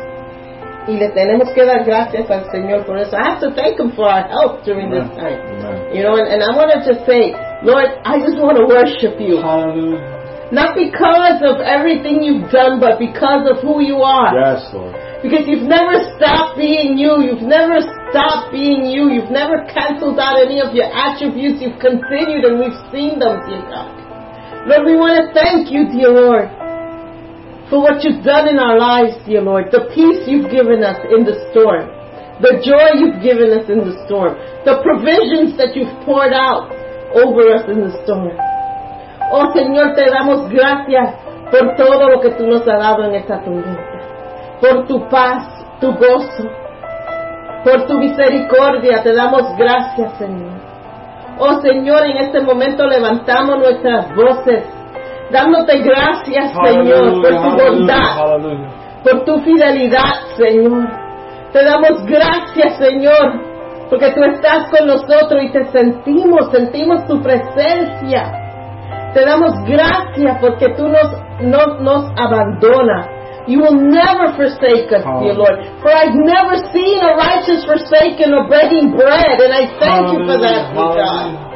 Y le tenemos que dar gracias al Señor por eso. I have to thank Him for our help during this time. Amen. You know, and, and I want to just say, Lord, I just want to worship you. Hallelujah. Not because of everything you've done, but because of who you are. Yes, Lord. Because you've never stopped being you. You've never stopped being you. You've never canceled out any of your attributes. You've continued and we've seen them, dear God. Lord, we want to thank you, dear Lord, for what you've done in our lives, dear Lord. The peace you've given us in the storm. The joy you've given us in the storm. The provisions that you've poured out over us in the storm. Oh Señor, te damos gracias por todo lo que tú nos has dado en esta tormenta. Por tu paz, tu gozo, por tu misericordia, te damos gracias, Señor. Oh Señor, en este momento levantamos nuestras voces, dándote gracias, Señor, por tu bondad, por tu fidelidad, Señor. Te damos gracias, Señor, porque tú estás con nosotros y te sentimos, sentimos tu presencia. Te damos gracias porque tú nos, no nos abandonas. You will never forsake us, dear Lord. For I've never seen a righteous forsaken or begging bread, and I thank you for that, dear God.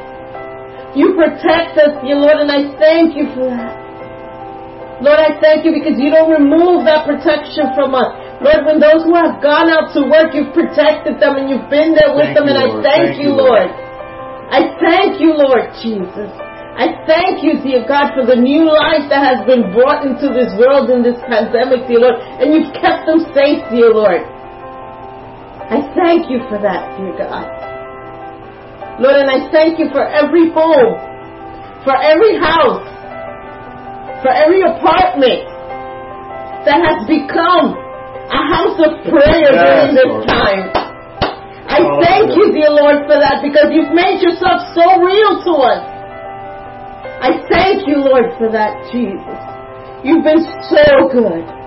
You protect us, dear Lord, and I thank you for that. Lord, I thank you because you don't remove that protection from us. Lord, when those who have gone out to work, you've protected them and you've been there with Thank them, you, and I Lord. thank, Thank you, you, Lord. Lord. I thank you, Lord Jesus. I thank you, dear God, for the new life that has been brought into this world in this pandemic, dear Lord, and you've kept them safe, dear Lord. I thank you for that, dear God. Lord, and I thank you for every home, for every house, for every apartment that has become a house of prayer during this time. I thank you, dear Lord, for that because you've made yourself so real to us. I thank you, Lord, for that, Jesus. You've been so good.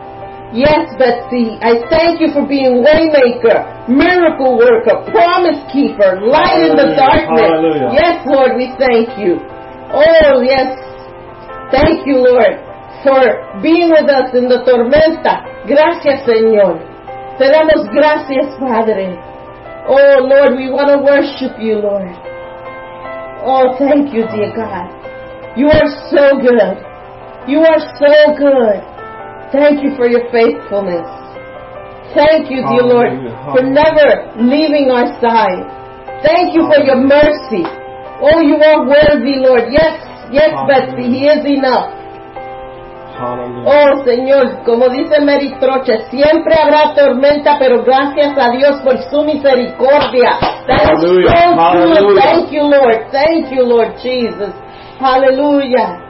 Yes, Betsy, I thank you for being waymaker, miracle worker, promise keeper, light in the darkness. Hallelujah. Yes, Lord, we thank you. Oh, yes. Thank you, Lord, for being with us in the tormenta. Gracias, Señor. Te damos gracias, Padre. Oh, Lord, we want to worship you, Lord. Oh, thank you, dear God. You are so good. You are so good. Thank you for your faithfulness. Thank you, dear Lord, for never leaving our side. Thank you for your mercy. Oh, you are worthy, Lord. Yes, yes, Betsy, He is enough. Oh Señor, como dice Mary Troche, siempre habrá tormenta, pero gracias a Dios por su misericordia. That is Hallelujah. so. Hallelujah. Thank you, Lord. Thank you, Lord Jesus. Hallelujah.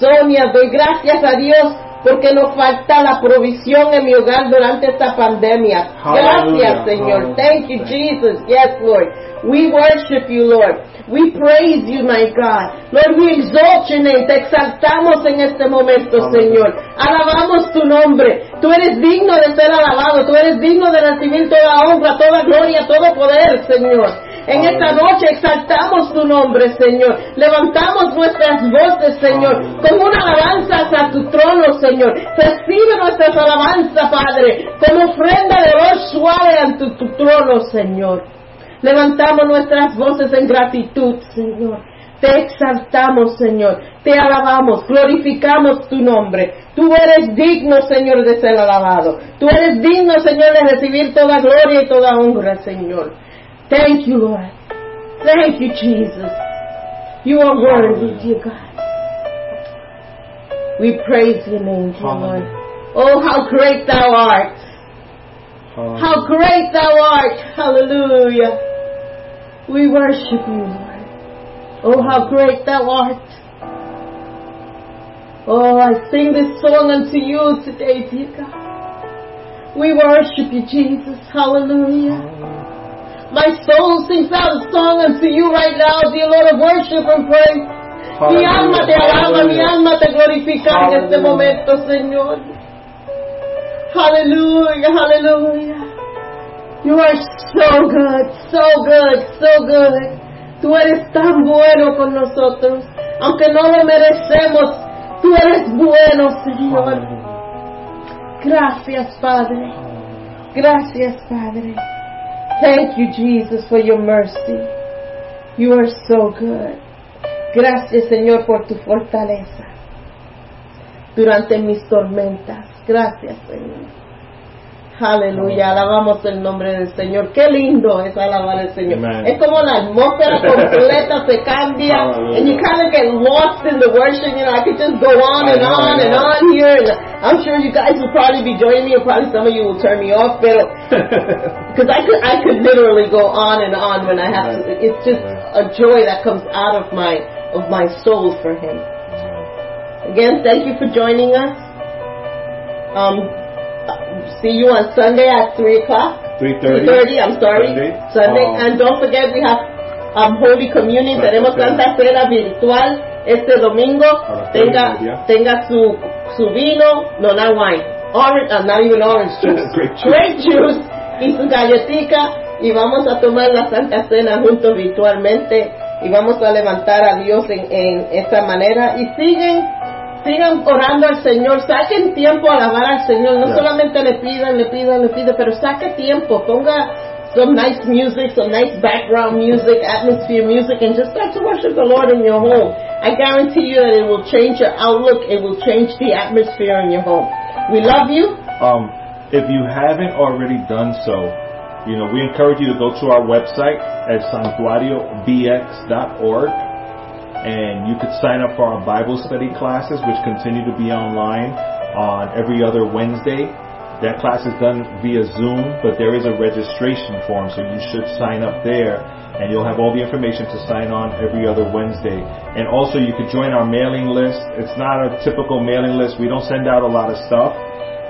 Sonia, doy gracias a Dios porque nos falta la provisión en mi hogar durante esta pandemia. Gracias, Señor. Thank you, Jesus. Yes, Lord. We worship you, Lord. We praise you, my God. Lord, we exalt your name. Te exaltamos en este momento. Señor. Alabamos tu nombre. Tú eres digno de ser alabado. Tú eres digno de recibir toda honra, toda gloria, todo poder, Señor. En esta noche exaltamos tu nombre, Señor. Levantamos nuestras voces, Señor, con una alabanza hacia tu trono, Señor. Recibe nuestras alabanzas, Padre, como ofrenda de olor suave ante tu trono, Señor. Levantamos nuestras voces en gratitud, Señor. Te exaltamos, Señor. Te alabamos, glorificamos tu nombre. Tú eres digno, Señor, de ser alabado. Tú eres digno, Señor, de recibir toda gloria y toda honra, Señor. Thank you, Lord. Thank you, Jesus. You are worthy, dear God. We praise your name, dear Lord. Oh, how great thou art. Hallelujah. How great thou art. Hallelujah. We worship you, Lord. Oh, how great thou art. Oh, I sing this song unto you today, dear God. We worship you, Jesus. Hallelujah. My soul sings out a song unto you right now, dear Lord, of worship and praise. Mi alma te alaba, mi alma te glorifica en este momento, Señor. Aleluya, aleluya. You are so good, so good, so good. Tú eres tan bueno con nosotros. Aunque no lo merecemos, tú eres bueno, Señor. Gracias, Padre. Gracias, Padre. Thank you, Jesus, for your mercy. You are so good. Gracias, Señor, por tu fortaleza durante mis tormentas. Gracias, Señor. Aleluya, alabamos el nombre del Señor. Qué lindo es alabar al Señor. Amen. Es como la atmósfera completa se cambia. Hallelujah. And you kind of get lost in the worship. You know, I could just go on and on and on here. I'm sure you guys will probably be joining me, and probably some of you will turn me off. Pero because I could, I could literally go on and on when I have to. It's just a joy that comes out of my of my soul for Him. Again, thank you for joining us. Um, see you on Sunday at three o'clock. 3:30. 3:30, I'm sorry. Sunday. Sunday. Um, and don't forget we have um, Holy Communion. Tenemos. Santa Cena virtual este domingo. A las tres y Tenga, tenga su, su vino, no, not wine. Orange, uh, not even orange juice. Grape juice. Juice y su galletica. Y vamos a tomar la Santa Cena juntos virtualmente. Y vamos a levantar a Dios en, en esta manera. Y siguen sigan orando al Señor, saquen tiempo a alabar al Señor, no Yeah. solamente le pidan, le pidan, le pidan, pero saque tiempo, ponga some nice music, some nice background music, atmosphere music, and just start to worship the Lord in your home. I guarantee you that it will change your outlook, it will change the atmosphere in your home. We love you. Um, if you haven't already done so, you know, we encourage you to go to our website at santuariobx.org and you could sign up for our Bible study classes, which continue to be online on every other Wednesday. That class is done via Zoom, but there is a registration form, so you should sign up there and you'll have all the information to sign on every other Wednesday. And also you could join our mailing list. It's not a typical mailing list. We don't send out a lot of stuff.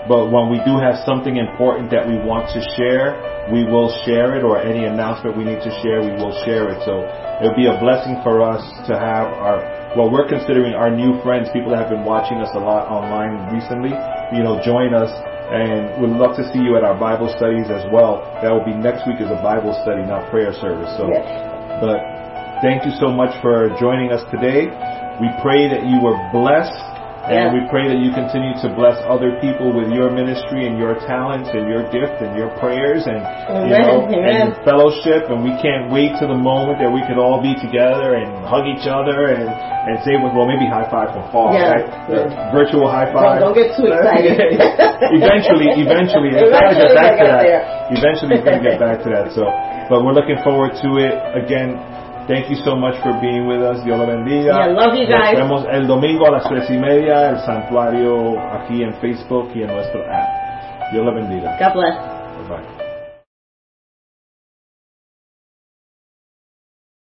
But when we do have something important that we want to share, we will share it, or any announcement we need to share, we will share it. So it would be a blessing for us to have our, well, we're considering our new friends, people that have been watching us a lot online recently, you know, join us. And we'd love to see you at our Bible studies as well. That will be next week is a Bible study, not prayer service. So, Yes. but thank you so much for joining us today. We pray that you were blessed. And Yes. we pray that you continue to bless other people with your ministry and your talents and your gift and your prayers and you know amen. and fellowship. And we can't wait to the moment that we can all be together and hug each other and and say, well, maybe high five from far, Yeah, right? Yeah. virtual high Don't, five. don't get too excited. eventually, eventually, it's gotta Eventually get back to that. there. Eventually, we're gonna get back to that. So, but we're looking forward to it. Again, thank you so much for being with us. Dios lo bendiga. Yeah, love you guys. Nos vemos el domingo a las tres y media, el santuario aquí en Facebook y en nuestro app. Dios lo bendiga. God bless. Bye.